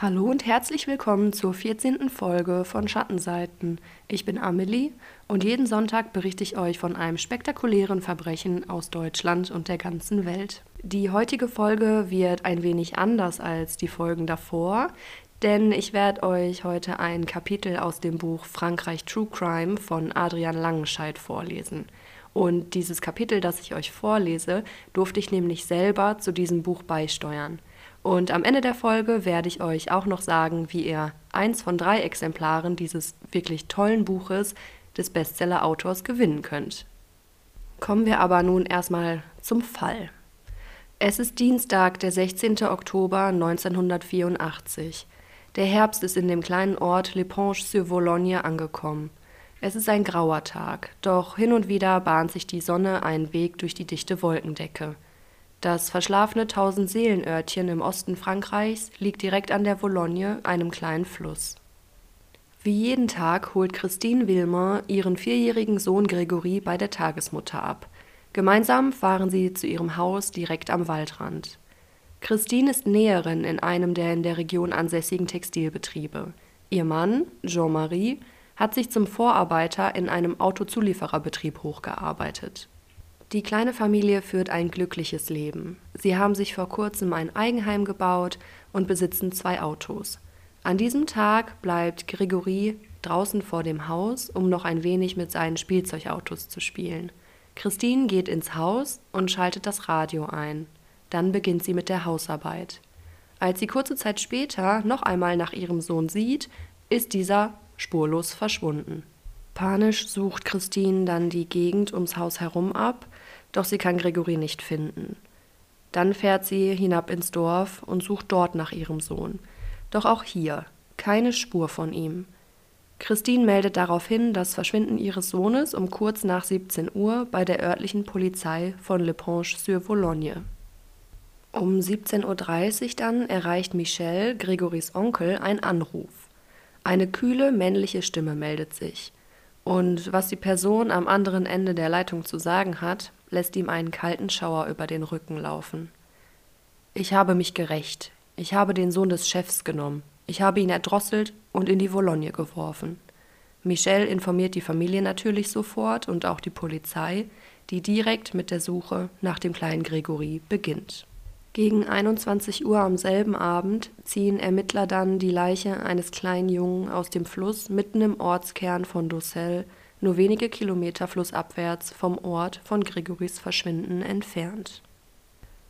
Hallo und herzlich willkommen zur 14. Folge von Schattenseiten. Ich bin Amelie und jeden Sonntag berichte ich euch von einem spektakulären Verbrechen aus Deutschland und der ganzen Welt. Die heutige Folge wird ein wenig anders als die Folgen davor, denn ich werde euch heute ein Kapitel aus dem Buch Frankreich True Crime von Adrian Langenscheidt vorlesen. Und dieses Kapitel, das ich euch vorlese, durfte ich nämlich selber zu diesem Buch beisteuern. Und am Ende der Folge werde ich euch auch noch sagen, wie ihr eins von drei Exemplaren dieses wirklich tollen Buches des Bestseller-Autors gewinnen könnt. Kommen wir aber nun erstmal zum Fall. Es ist Dienstag, der 16. Oktober 1984. Der Herbst ist in dem kleinen Ort Leponge-sur-Vologne angekommen. Es ist ein grauer Tag, doch hin und wieder bahnt sich die Sonne einen Weg durch die dichte Wolkendecke. Das verschlafene Tausendseelenörtchen im Osten Frankreichs liegt direkt an der Vologne, einem kleinen Fluss. Wie jeden Tag holt Christine Wilmer ihren vierjährigen Sohn Gregory bei der Tagesmutter ab. Gemeinsam fahren sie zu ihrem Haus direkt am Waldrand. Christine ist Näherin in einem der in der Region ansässigen Textilbetriebe. Ihr Mann, Jean-Marie, hat sich zum Vorarbeiter in einem Autozuliefererbetrieb hochgearbeitet. Die kleine Familie führt ein glückliches Leben. Sie haben sich vor kurzem ein Eigenheim gebaut und besitzen zwei Autos. An diesem Tag bleibt Gregory draußen vor dem Haus, um noch ein wenig mit seinen Spielzeugautos zu spielen. Christine geht ins Haus und schaltet das Radio ein. Dann beginnt sie mit der Hausarbeit. Als sie kurze Zeit später noch einmal nach ihrem Sohn sieht, ist dieser spurlos verschwunden. Panisch sucht Christine dann die Gegend ums Haus herum ab, doch sie kann Gregory nicht finden. Dann fährt sie hinab ins Dorf und sucht dort nach ihrem Sohn. Doch auch hier keine Spur von ihm. Christine meldet daraufhin das Verschwinden ihres Sohnes um kurz nach 17 Uhr bei der örtlichen Polizei von Leponge-sur-Vologne. Um 17.30 Uhr dann erreicht Michel, Gregorys Onkel, ein Anruf. Eine kühle männliche Stimme meldet sich. Und was die Person am anderen Ende der Leitung zu sagen hat, lässt ihm einen kalten Schauer über den Rücken laufen. Ich habe mich gerecht. Ich habe den Sohn des Chefs genommen. Ich habe ihn erdrosselt und in die Vologne geworfen. Michel informiert die Familie natürlich sofort und auch die Polizei, die direkt mit der Suche nach dem kleinen Gregory beginnt. Gegen 21 Uhr am selben Abend ziehen Ermittler dann die Leiche eines kleinen Jungen aus dem Fluss mitten im Ortskern von Docelle, nur wenige Kilometer flussabwärts vom Ort von Gregorys Verschwinden entfernt.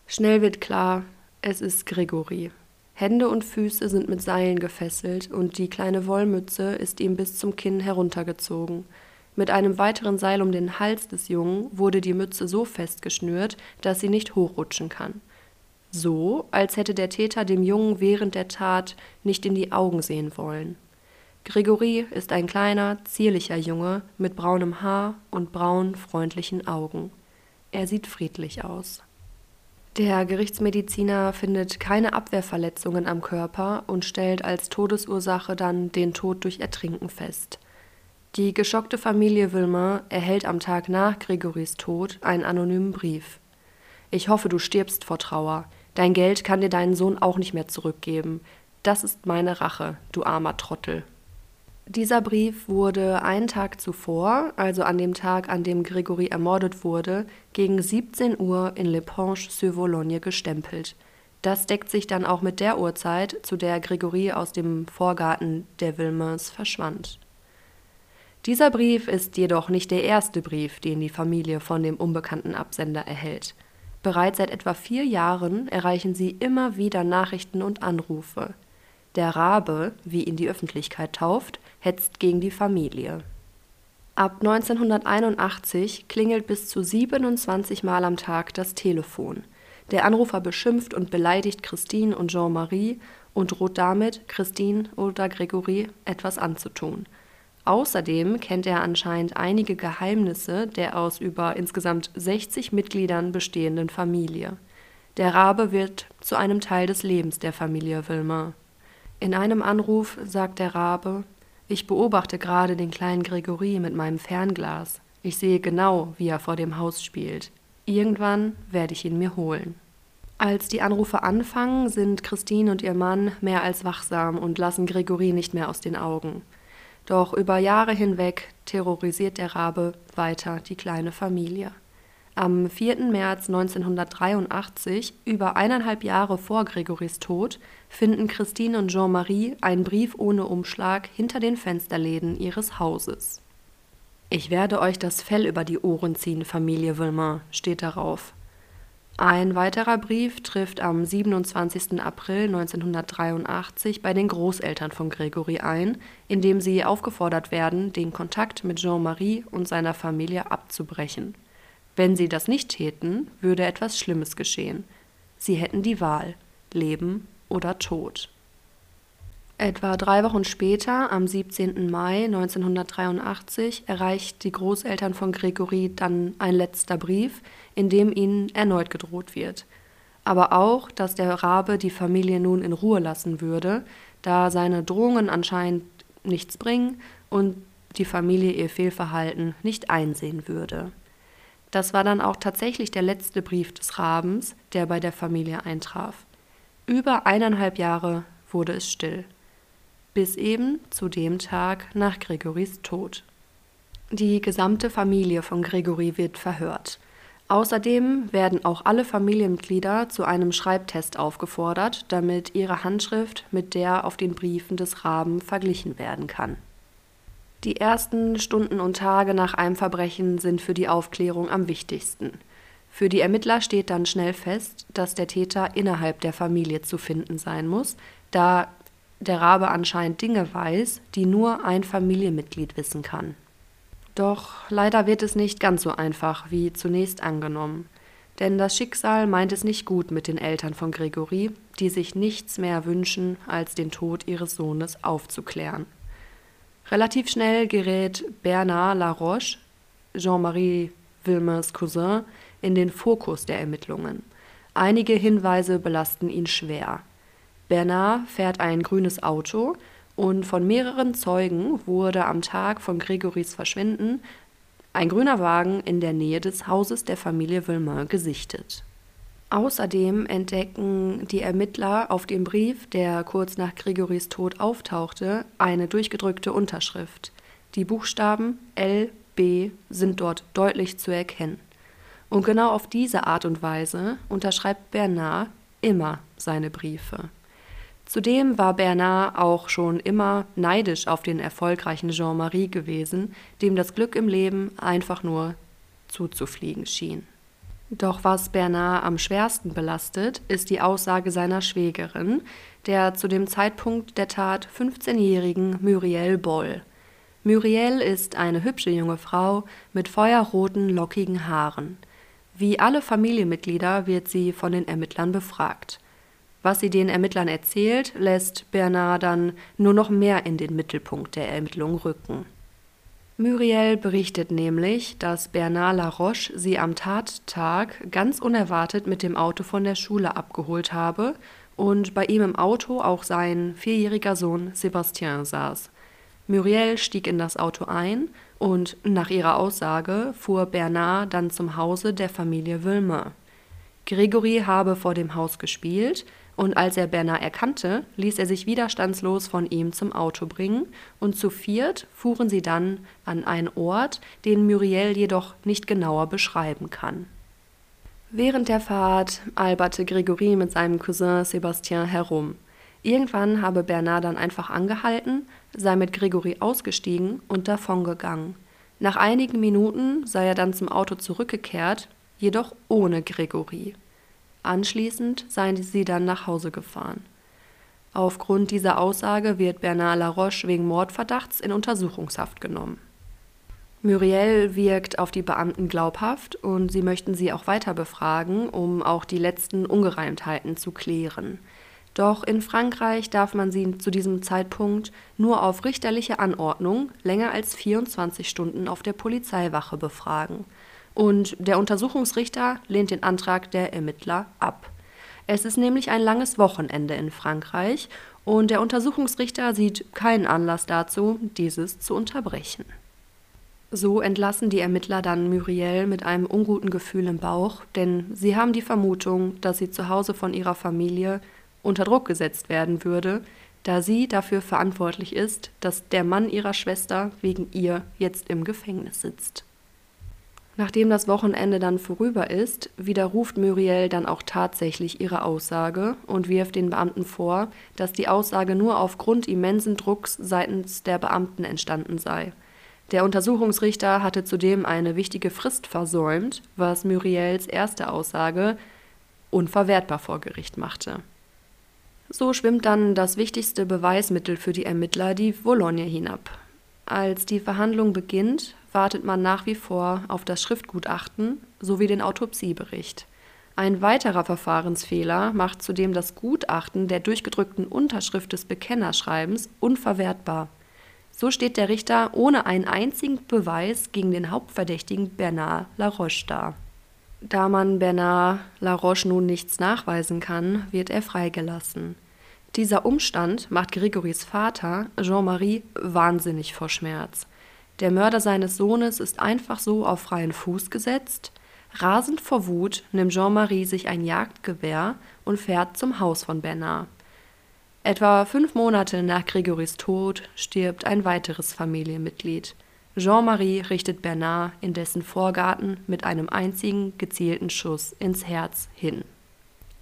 Schnell wird klar, es ist Gregory. Hände und Füße sind mit Seilen gefesselt und die kleine Wollmütze ist ihm bis zum Kinn heruntergezogen. Mit einem weiteren Seil um den Hals des Jungen wurde die Mütze so festgeschnürt, dass sie nicht hochrutschen kann so, als hätte der Täter dem Jungen während der Tat nicht in die Augen sehen wollen. Gregory ist ein kleiner, zierlicher Junge mit braunem Haar und braunen, freundlichen Augen. Er sieht friedlich aus. Der Gerichtsmediziner findet keine Abwehrverletzungen am Körper und stellt als Todesursache dann den Tod durch Ertrinken fest. Die geschockte Familie Wilmer erhält am Tag nach Gregorys Tod einen anonymen Brief. Ich hoffe, du stirbst vor Trauer. Dein Geld kann dir deinen Sohn auch nicht mehr zurückgeben. Das ist meine Rache, du armer Trottel. Dieser Brief wurde einen Tag zuvor, also an dem Tag, an dem Gregory ermordet wurde, gegen 17 Uhr in Leponge-sur-Vologne gestempelt. Das deckt sich dann auch mit der Uhrzeit, zu der Gregory aus dem Vorgarten der Wilmers verschwand. Dieser Brief ist jedoch nicht der erste Brief, den die Familie von dem unbekannten Absender erhält. Bereits seit etwa vier Jahren erreichen sie immer wieder Nachrichten und Anrufe. Der Rabe, wie ihn die Öffentlichkeit tauft, hetzt gegen die Familie. Ab 1981 klingelt bis zu 27 Mal am Tag das Telefon. Der Anrufer beschimpft und beleidigt Christine und Jean-Marie und droht damit, Christine oder Gregory etwas anzutun – Außerdem kennt er anscheinend einige Geheimnisse der aus über insgesamt 60 Mitgliedern bestehenden Familie. Der Rabe wird zu einem Teil des Lebens der Familie Wilmer. In einem Anruf sagt der Rabe: Ich beobachte gerade den kleinen Gregory mit meinem Fernglas. Ich sehe genau, wie er vor dem Haus spielt. Irgendwann werde ich ihn mir holen. Als die Anrufe anfangen, sind Christine und ihr Mann mehr als wachsam und lassen Gregory nicht mehr aus den Augen. Doch über Jahre hinweg terrorisiert der Rabe weiter die kleine Familie. Am 4. März 1983, über eineinhalb Jahre vor Gregorys Tod, finden Christine und Jean-Marie einen Brief ohne Umschlag hinter den Fensterläden ihres Hauses. Ich werde euch das Fell über die Ohren ziehen, Familie Wilmer, steht darauf. Ein weiterer Brief trifft am 27. April 1983 bei den Großeltern von Gregory ein, in dem sie aufgefordert werden, den Kontakt mit Jean-Marie und seiner Familie abzubrechen. Wenn sie das nicht täten, würde etwas Schlimmes geschehen. Sie hätten die Wahl Leben oder Tod. Etwa drei Wochen später, am 17. Mai 1983, erreicht die Großeltern von Gregory dann ein letzter Brief, in dem ihnen erneut gedroht wird. Aber auch, dass der Rabe die Familie nun in Ruhe lassen würde, da seine Drohungen anscheinend nichts bringen und die Familie ihr Fehlverhalten nicht einsehen würde. Das war dann auch tatsächlich der letzte Brief des Rabens, der bei der Familie eintraf. Über eineinhalb Jahre wurde es still. Bis eben zu dem Tag nach Gregorys Tod. Die gesamte Familie von Gregory wird verhört. Außerdem werden auch alle Familienmitglieder zu einem Schreibtest aufgefordert, damit ihre Handschrift mit der auf den Briefen des Raben verglichen werden kann. Die ersten Stunden und Tage nach einem Verbrechen sind für die Aufklärung am wichtigsten. Für die Ermittler steht dann schnell fest, dass der Täter innerhalb der Familie zu finden sein muss, da der Rabe anscheinend Dinge weiß, die nur ein Familienmitglied wissen kann. Doch leider wird es nicht ganz so einfach wie zunächst angenommen. Denn das Schicksal meint es nicht gut mit den Eltern von Gregory, die sich nichts mehr wünschen, als den Tod ihres Sohnes aufzuklären. Relativ schnell gerät Bernard Laroche, Jean-Marie Wilmers Cousin, in den Fokus der Ermittlungen. Einige Hinweise belasten ihn schwer. Bernard fährt ein grünes Auto und von mehreren Zeugen wurde am Tag von Gregorys Verschwinden ein grüner Wagen in der Nähe des Hauses der Familie Wilmer gesichtet. Außerdem entdecken die Ermittler auf dem Brief, der kurz nach Gregorys Tod auftauchte, eine durchgedrückte Unterschrift. Die Buchstaben L, B sind dort deutlich zu erkennen. Und genau auf diese Art und Weise unterschreibt Bernard immer seine Briefe. Zudem war Bernard auch schon immer neidisch auf den erfolgreichen Jean-Marie gewesen, dem das Glück im Leben einfach nur zuzufliegen schien. Doch was Bernard am schwersten belastet, ist die Aussage seiner Schwägerin, der zu dem Zeitpunkt der Tat 15-jährigen Muriel Boll. Muriel ist eine hübsche junge Frau mit feuerroten, lockigen Haaren. Wie alle Familienmitglieder wird sie von den Ermittlern befragt. Was sie den Ermittlern erzählt, lässt Bernard dann nur noch mehr in den Mittelpunkt der Ermittlung rücken. Muriel berichtet nämlich, dass Bernard Laroche sie am Tattag ganz unerwartet mit dem Auto von der Schule abgeholt habe und bei ihm im Auto auch sein vierjähriger Sohn Sébastien saß. Muriel stieg in das Auto ein und nach ihrer Aussage fuhr Bernard dann zum Hause der Familie Wilmer. Gregory habe vor dem Haus gespielt und als er Bernard erkannte, ließ er sich widerstandslos von ihm zum Auto bringen, und zu viert fuhren sie dann an einen Ort, den Muriel jedoch nicht genauer beschreiben kann. Während der Fahrt alberte Gregory mit seinem Cousin Sébastien herum. Irgendwann habe Bernard dann einfach angehalten, sei mit Gregory ausgestiegen und davongegangen. Nach einigen Minuten sei er dann zum Auto zurückgekehrt, jedoch ohne Gregory. Anschließend seien sie dann nach Hause gefahren. Aufgrund dieser Aussage wird Bernard Laroche wegen Mordverdachts in Untersuchungshaft genommen. Muriel wirkt auf die Beamten glaubhaft und sie möchten sie auch weiter befragen, um auch die letzten Ungereimtheiten zu klären. Doch in Frankreich darf man sie zu diesem Zeitpunkt nur auf richterliche Anordnung länger als 24 Stunden auf der Polizeiwache befragen. Und der Untersuchungsrichter lehnt den Antrag der Ermittler ab. Es ist nämlich ein langes Wochenende in Frankreich und der Untersuchungsrichter sieht keinen Anlass dazu, dieses zu unterbrechen. So entlassen die Ermittler dann Muriel mit einem unguten Gefühl im Bauch, denn sie haben die Vermutung, dass sie zu Hause von ihrer Familie unter Druck gesetzt werden würde, da sie dafür verantwortlich ist, dass der Mann ihrer Schwester wegen ihr jetzt im Gefängnis sitzt. Nachdem das Wochenende dann vorüber ist, widerruft Muriel dann auch tatsächlich ihre Aussage und wirft den Beamten vor, dass die Aussage nur aufgrund immensen Drucks seitens der Beamten entstanden sei. Der Untersuchungsrichter hatte zudem eine wichtige Frist versäumt, was Muriels erste Aussage unverwertbar vor Gericht machte. So schwimmt dann das wichtigste Beweismittel für die Ermittler die Vologne hinab. Als die Verhandlung beginnt, wartet man nach wie vor auf das Schriftgutachten sowie den Autopsiebericht. Ein weiterer Verfahrensfehler macht zudem das Gutachten der durchgedrückten Unterschrift des Bekennerschreibens unverwertbar. So steht der Richter ohne einen einzigen Beweis gegen den Hauptverdächtigen Bernard Laroche da. Da man Bernard Laroche nun nichts nachweisen kann, wird er freigelassen. Dieser Umstand macht Gregorys Vater, Jean-Marie, wahnsinnig vor Schmerz. Der Mörder seines Sohnes ist einfach so auf freien Fuß gesetzt. Rasend vor Wut nimmt Jean-Marie sich ein Jagdgewehr und fährt zum Haus von Bernard. Etwa fünf Monate nach Gregorys Tod stirbt ein weiteres Familienmitglied. Jean-Marie richtet Bernard in dessen Vorgarten mit einem einzigen gezielten Schuss ins Herz hin.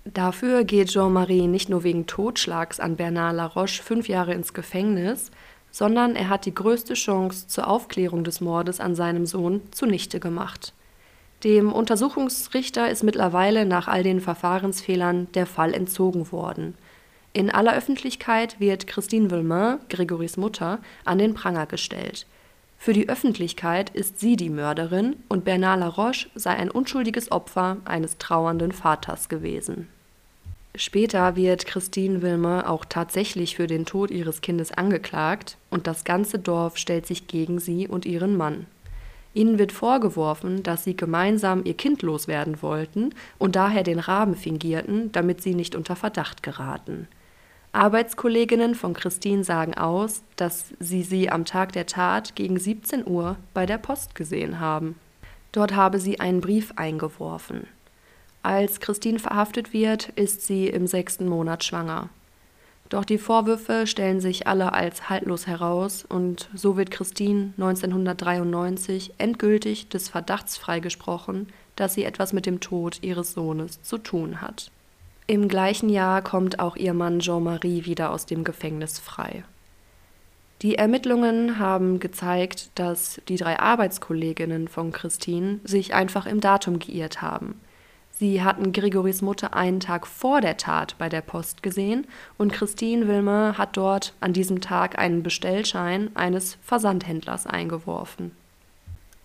Dafür geht Jean-Marie nicht nur wegen Totschlags an Bernard Laroche fünf Jahre ins Gefängnis, sondern er hat die größte Chance zur Aufklärung des Mordes an seinem Sohn zunichte gemacht. Dem Untersuchungsrichter ist mittlerweile nach all den Verfahrensfehlern der Fall entzogen worden. In aller Öffentlichkeit wird Christine Villemain, Gregorys Mutter, an den Pranger gestellt. Für die Öffentlichkeit ist sie die Mörderin und Bernard Laroche sei ein unschuldiges Opfer eines trauernden Vaters gewesen. Später wird Christine Wilmer auch tatsächlich für den Tod ihres Kindes angeklagt und das ganze Dorf stellt sich gegen sie und ihren Mann. Ihnen wird vorgeworfen, dass sie gemeinsam ihr Kind loswerden wollten und daher den Raben fingierten, damit sie nicht unter Verdacht geraten. Arbeitskolleginnen von Christine sagen aus, dass sie sie am Tag der Tat gegen 17 Uhr bei der Post gesehen haben. Dort habe sie einen Brief eingeworfen. Als Christine verhaftet wird, ist sie im sechsten Monat schwanger. Doch die Vorwürfe stellen sich alle als haltlos heraus und so wird Christine 1993 endgültig des Verdachts freigesprochen, dass sie etwas mit dem Tod ihres Sohnes zu tun hat. Im gleichen Jahr kommt auch ihr Mann Jean-Marie wieder aus dem Gefängnis frei. Die Ermittlungen haben gezeigt, dass die drei Arbeitskolleginnen von Christine sich einfach im Datum geirrt haben. Sie hatten Grigorys Mutter einen Tag vor der Tat bei der Post gesehen und Christine Wilmer hat dort an diesem Tag einen Bestellschein eines Versandhändlers eingeworfen.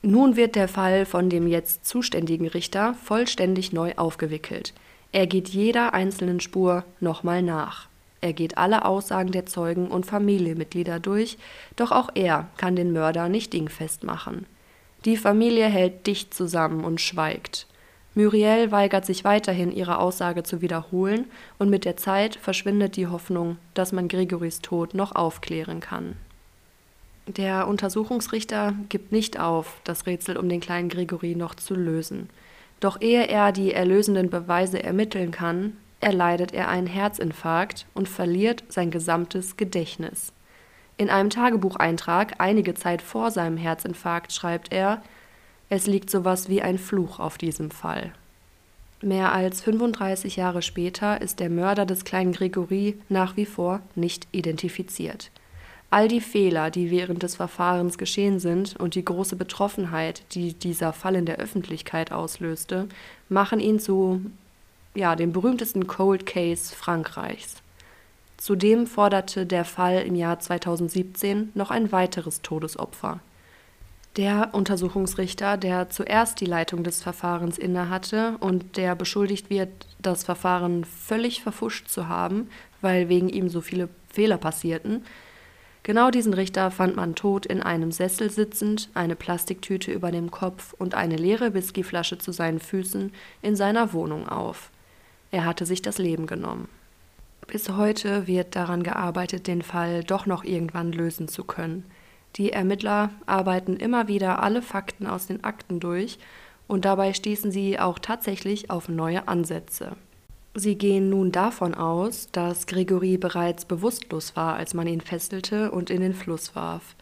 Nun wird der Fall von dem jetzt zuständigen Richter vollständig neu aufgewickelt. Er geht jeder einzelnen Spur nochmal nach. Er geht alle Aussagen der Zeugen und Familienmitglieder durch, doch auch er kann den Mörder nicht dingfest machen. Die Familie hält dicht zusammen und schweigt. Muriel weigert sich weiterhin, ihre Aussage zu wiederholen, und mit der Zeit verschwindet die Hoffnung, dass man Gregorys Tod noch aufklären kann. Der Untersuchungsrichter gibt nicht auf, das Rätsel um den kleinen Gregory noch zu lösen. Doch ehe er die erlösenden Beweise ermitteln kann, erleidet er einen Herzinfarkt und verliert sein gesamtes Gedächtnis. In einem Tagebucheintrag einige Zeit vor seinem Herzinfarkt schreibt er, es liegt sowas wie ein Fluch auf diesem Fall. Mehr als 35 Jahre später ist der Mörder des kleinen Gregory nach wie vor nicht identifiziert. All die Fehler, die während des Verfahrens geschehen sind und die große Betroffenheit, die dieser Fall in der Öffentlichkeit auslöste, machen ihn zu ja, dem berühmtesten Cold Case Frankreichs. Zudem forderte der Fall im Jahr 2017 noch ein weiteres Todesopfer. Der Untersuchungsrichter, der zuerst die Leitung des Verfahrens innehatte und der beschuldigt wird, das Verfahren völlig verfuscht zu haben, weil wegen ihm so viele Fehler passierten, Genau diesen Richter fand man tot in einem Sessel sitzend, eine Plastiktüte über dem Kopf und eine leere Whiskyflasche zu seinen Füßen in seiner Wohnung auf. Er hatte sich das Leben genommen. Bis heute wird daran gearbeitet, den Fall doch noch irgendwann lösen zu können. Die Ermittler arbeiten immer wieder alle Fakten aus den Akten durch und dabei stießen sie auch tatsächlich auf neue Ansätze. Sie gehen nun davon aus, dass Gregory bereits bewusstlos war, als man ihn fesselte und in den Fluss warf.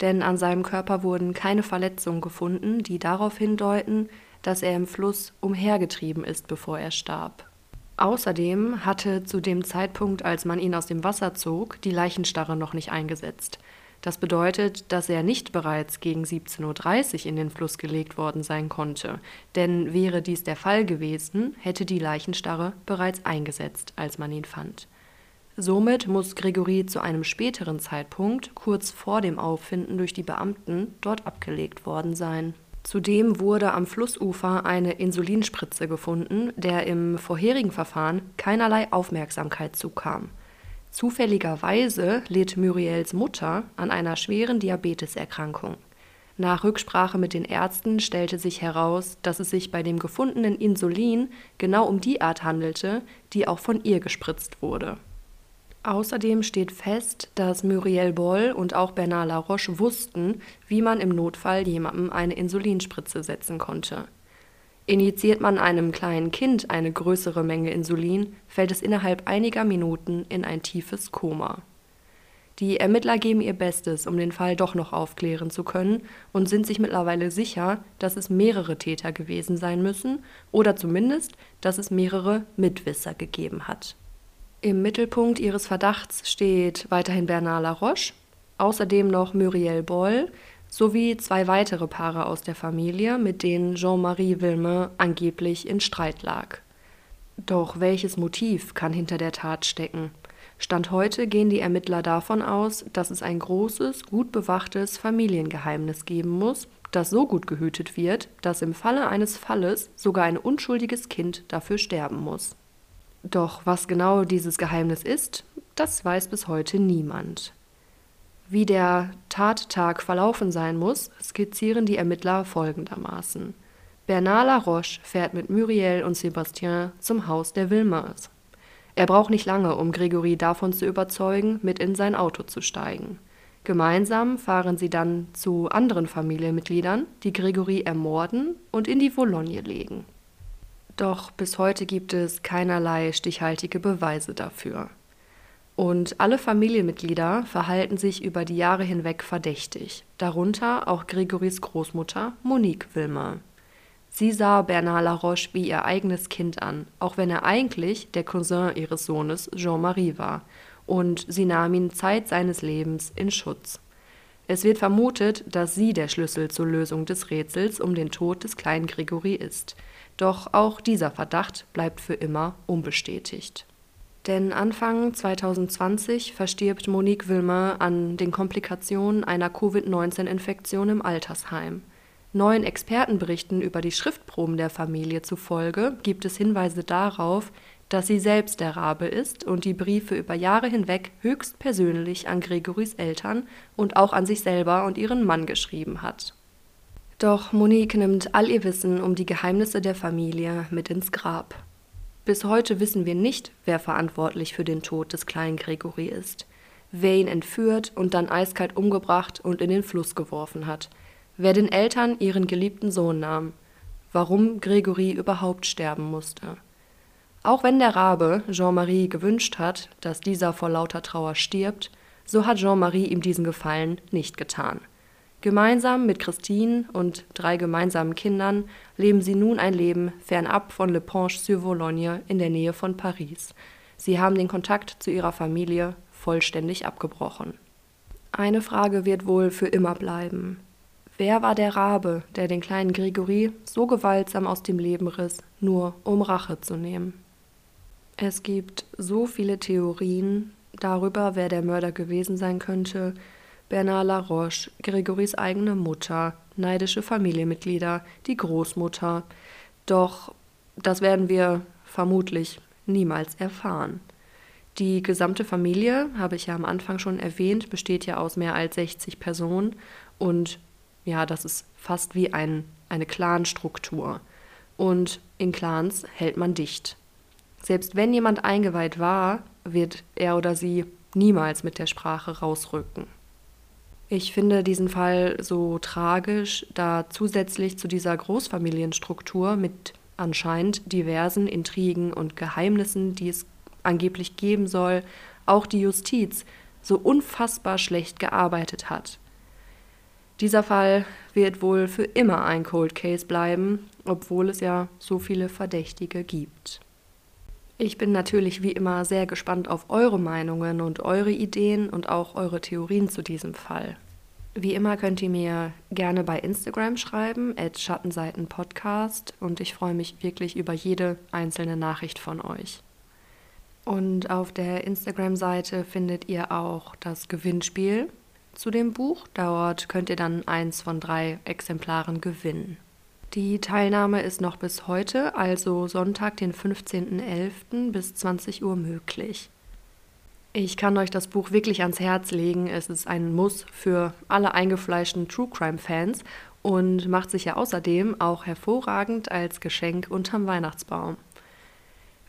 Denn an seinem Körper wurden keine Verletzungen gefunden, die darauf hindeuten, dass er im Fluss umhergetrieben ist, bevor er starb. Außerdem hatte zu dem Zeitpunkt, als man ihn aus dem Wasser zog, die Leichenstarre noch nicht eingesetzt. Das bedeutet, dass er nicht bereits gegen 17.30 Uhr in den Fluss gelegt worden sein konnte, denn wäre dies der Fall gewesen, hätte die Leichenstarre bereits eingesetzt, als man ihn fand. Somit muss Gregory zu einem späteren Zeitpunkt, kurz vor dem Auffinden durch die Beamten, dort abgelegt worden sein. Zudem wurde am Flussufer eine Insulinspritze gefunden, der im vorherigen Verfahren keinerlei Aufmerksamkeit zukam. Zufälligerweise litt Muriels Mutter an einer schweren Diabeteserkrankung. Nach Rücksprache mit den Ärzten stellte sich heraus, dass es sich bei dem gefundenen Insulin genau um die Art handelte, die auch von ihr gespritzt wurde. Außerdem steht fest, dass Muriel Boll und auch Bernard Laroche wussten, wie man im Notfall jemandem eine Insulinspritze setzen konnte. Injiziert man einem kleinen Kind eine größere Menge Insulin, fällt es innerhalb einiger Minuten in ein tiefes Koma. Die Ermittler geben ihr Bestes, um den Fall doch noch aufklären zu können und sind sich mittlerweile sicher, dass es mehrere Täter gewesen sein müssen oder zumindest, dass es mehrere Mitwisser gegeben hat. Im Mittelpunkt ihres Verdachts steht weiterhin Bernard Laroche, außerdem noch Muriel Boll, sowie zwei weitere Paare aus der Familie, mit denen Jean-Marie Villemin angeblich in Streit lag. Doch welches Motiv kann hinter der Tat stecken? Stand heute gehen die Ermittler davon aus, dass es ein großes, gut bewachtes Familiengeheimnis geben muss, das so gut gehütet wird, dass im Falle eines Falles sogar ein unschuldiges Kind dafür sterben muss. Doch was genau dieses Geheimnis ist, das weiß bis heute niemand. Wie der Tattag verlaufen sein muss, skizzieren die Ermittler folgendermaßen. Bernard Laroche fährt mit Muriel und Sébastien zum Haus der Wilmers. Er braucht nicht lange, um Gregory davon zu überzeugen, mit in sein Auto zu steigen. Gemeinsam fahren sie dann zu anderen Familienmitgliedern, die Gregory ermorden und in die Vologne legen. Doch bis heute gibt es keinerlei stichhaltige Beweise dafür. Und alle Familienmitglieder verhalten sich über die Jahre hinweg verdächtig, darunter auch Gregorys Großmutter Monique Wilmer. Sie sah Bernard Laroche wie ihr eigenes Kind an, auch wenn er eigentlich der Cousin ihres Sohnes Jean-Marie war, und sie nahm ihn Zeit seines Lebens in Schutz. Es wird vermutet, dass sie der Schlüssel zur Lösung des Rätsels um den Tod des kleinen Gregory ist. Doch auch dieser Verdacht bleibt für immer unbestätigt. Denn Anfang 2020 verstirbt Monique Wilmer an den Komplikationen einer Covid-19-Infektion im Altersheim. Neuen Expertenberichten über die Schriftproben der Familie zufolge gibt es Hinweise darauf, dass sie selbst der Rabe ist und die Briefe über Jahre hinweg höchst persönlich an Gregorys Eltern und auch an sich selber und ihren Mann geschrieben hat. Doch Monique nimmt all ihr Wissen um die Geheimnisse der Familie mit ins Grab. Bis heute wissen wir nicht, wer verantwortlich für den Tod des kleinen Gregory ist, wer ihn entführt und dann eiskalt umgebracht und in den Fluss geworfen hat, wer den Eltern ihren geliebten Sohn nahm, warum Gregory überhaupt sterben musste. Auch wenn der Rabe Jean-Marie gewünscht hat, dass dieser vor lauter Trauer stirbt, so hat Jean-Marie ihm diesen Gefallen nicht getan. Gemeinsam mit Christine und drei gemeinsamen Kindern leben sie nun ein Leben fernab von Le Ponche-sur-Vologne in der Nähe von Paris. Sie haben den Kontakt zu ihrer Familie vollständig abgebrochen. Eine Frage wird wohl für immer bleiben. Wer war der Rabe, der den kleinen Gregory so gewaltsam aus dem Leben riss, nur um Rache zu nehmen? Es gibt so viele Theorien darüber, wer der Mörder gewesen sein könnte, Bernard Laroche, Gregorys eigene Mutter, neidische Familienmitglieder, die Großmutter. Doch das werden wir vermutlich niemals erfahren. Die gesamte Familie, habe ich ja am Anfang schon erwähnt, besteht ja aus mehr als 60 Personen und ja, das ist fast wie ein, eine Clanstruktur. Und in Clans hält man dicht. Selbst wenn jemand eingeweiht war, wird er oder sie niemals mit der Sprache rausrücken. Ich finde diesen Fall so tragisch, da zusätzlich zu dieser Großfamilienstruktur mit anscheinend diversen Intrigen und Geheimnissen, die es angeblich geben soll, auch die Justiz so unfassbar schlecht gearbeitet hat. Dieser Fall wird wohl für immer ein Cold Case bleiben, obwohl es ja so viele Verdächtige gibt. Ich bin natürlich wie immer sehr gespannt auf eure Meinungen und eure Ideen und auch eure Theorien zu diesem Fall. Wie immer könnt ihr mir gerne bei Instagram schreiben, at Schattenseitenpodcast, und ich freue mich wirklich über jede einzelne Nachricht von euch. Und auf der Instagram-Seite findet ihr auch das Gewinnspiel zu dem Buch. Dort könnt ihr dann eins von drei Exemplaren gewinnen. Die Teilnahme ist noch bis heute, also Sonntag, den 15.11. bis 20 Uhr möglich. Ich kann euch das Buch wirklich ans Herz legen. Es ist ein Muss für alle eingefleischten True Crime-Fans und macht sich ja außerdem auch hervorragend als Geschenk unterm Weihnachtsbaum.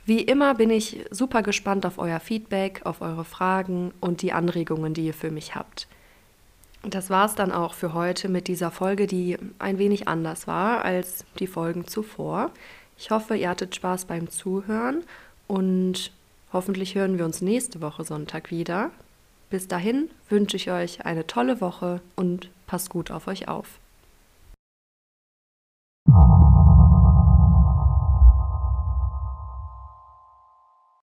Wie immer bin ich super gespannt auf euer Feedback, auf eure Fragen und die Anregungen, die ihr für mich habt. Das war es dann auch für heute mit dieser Folge, die ein wenig anders war als die Folgen zuvor. Ich hoffe, ihr hattet Spaß beim Zuhören und hoffentlich hören wir uns nächste Woche Sonntag wieder. Bis dahin wünsche ich euch eine tolle Woche und passt gut auf euch auf.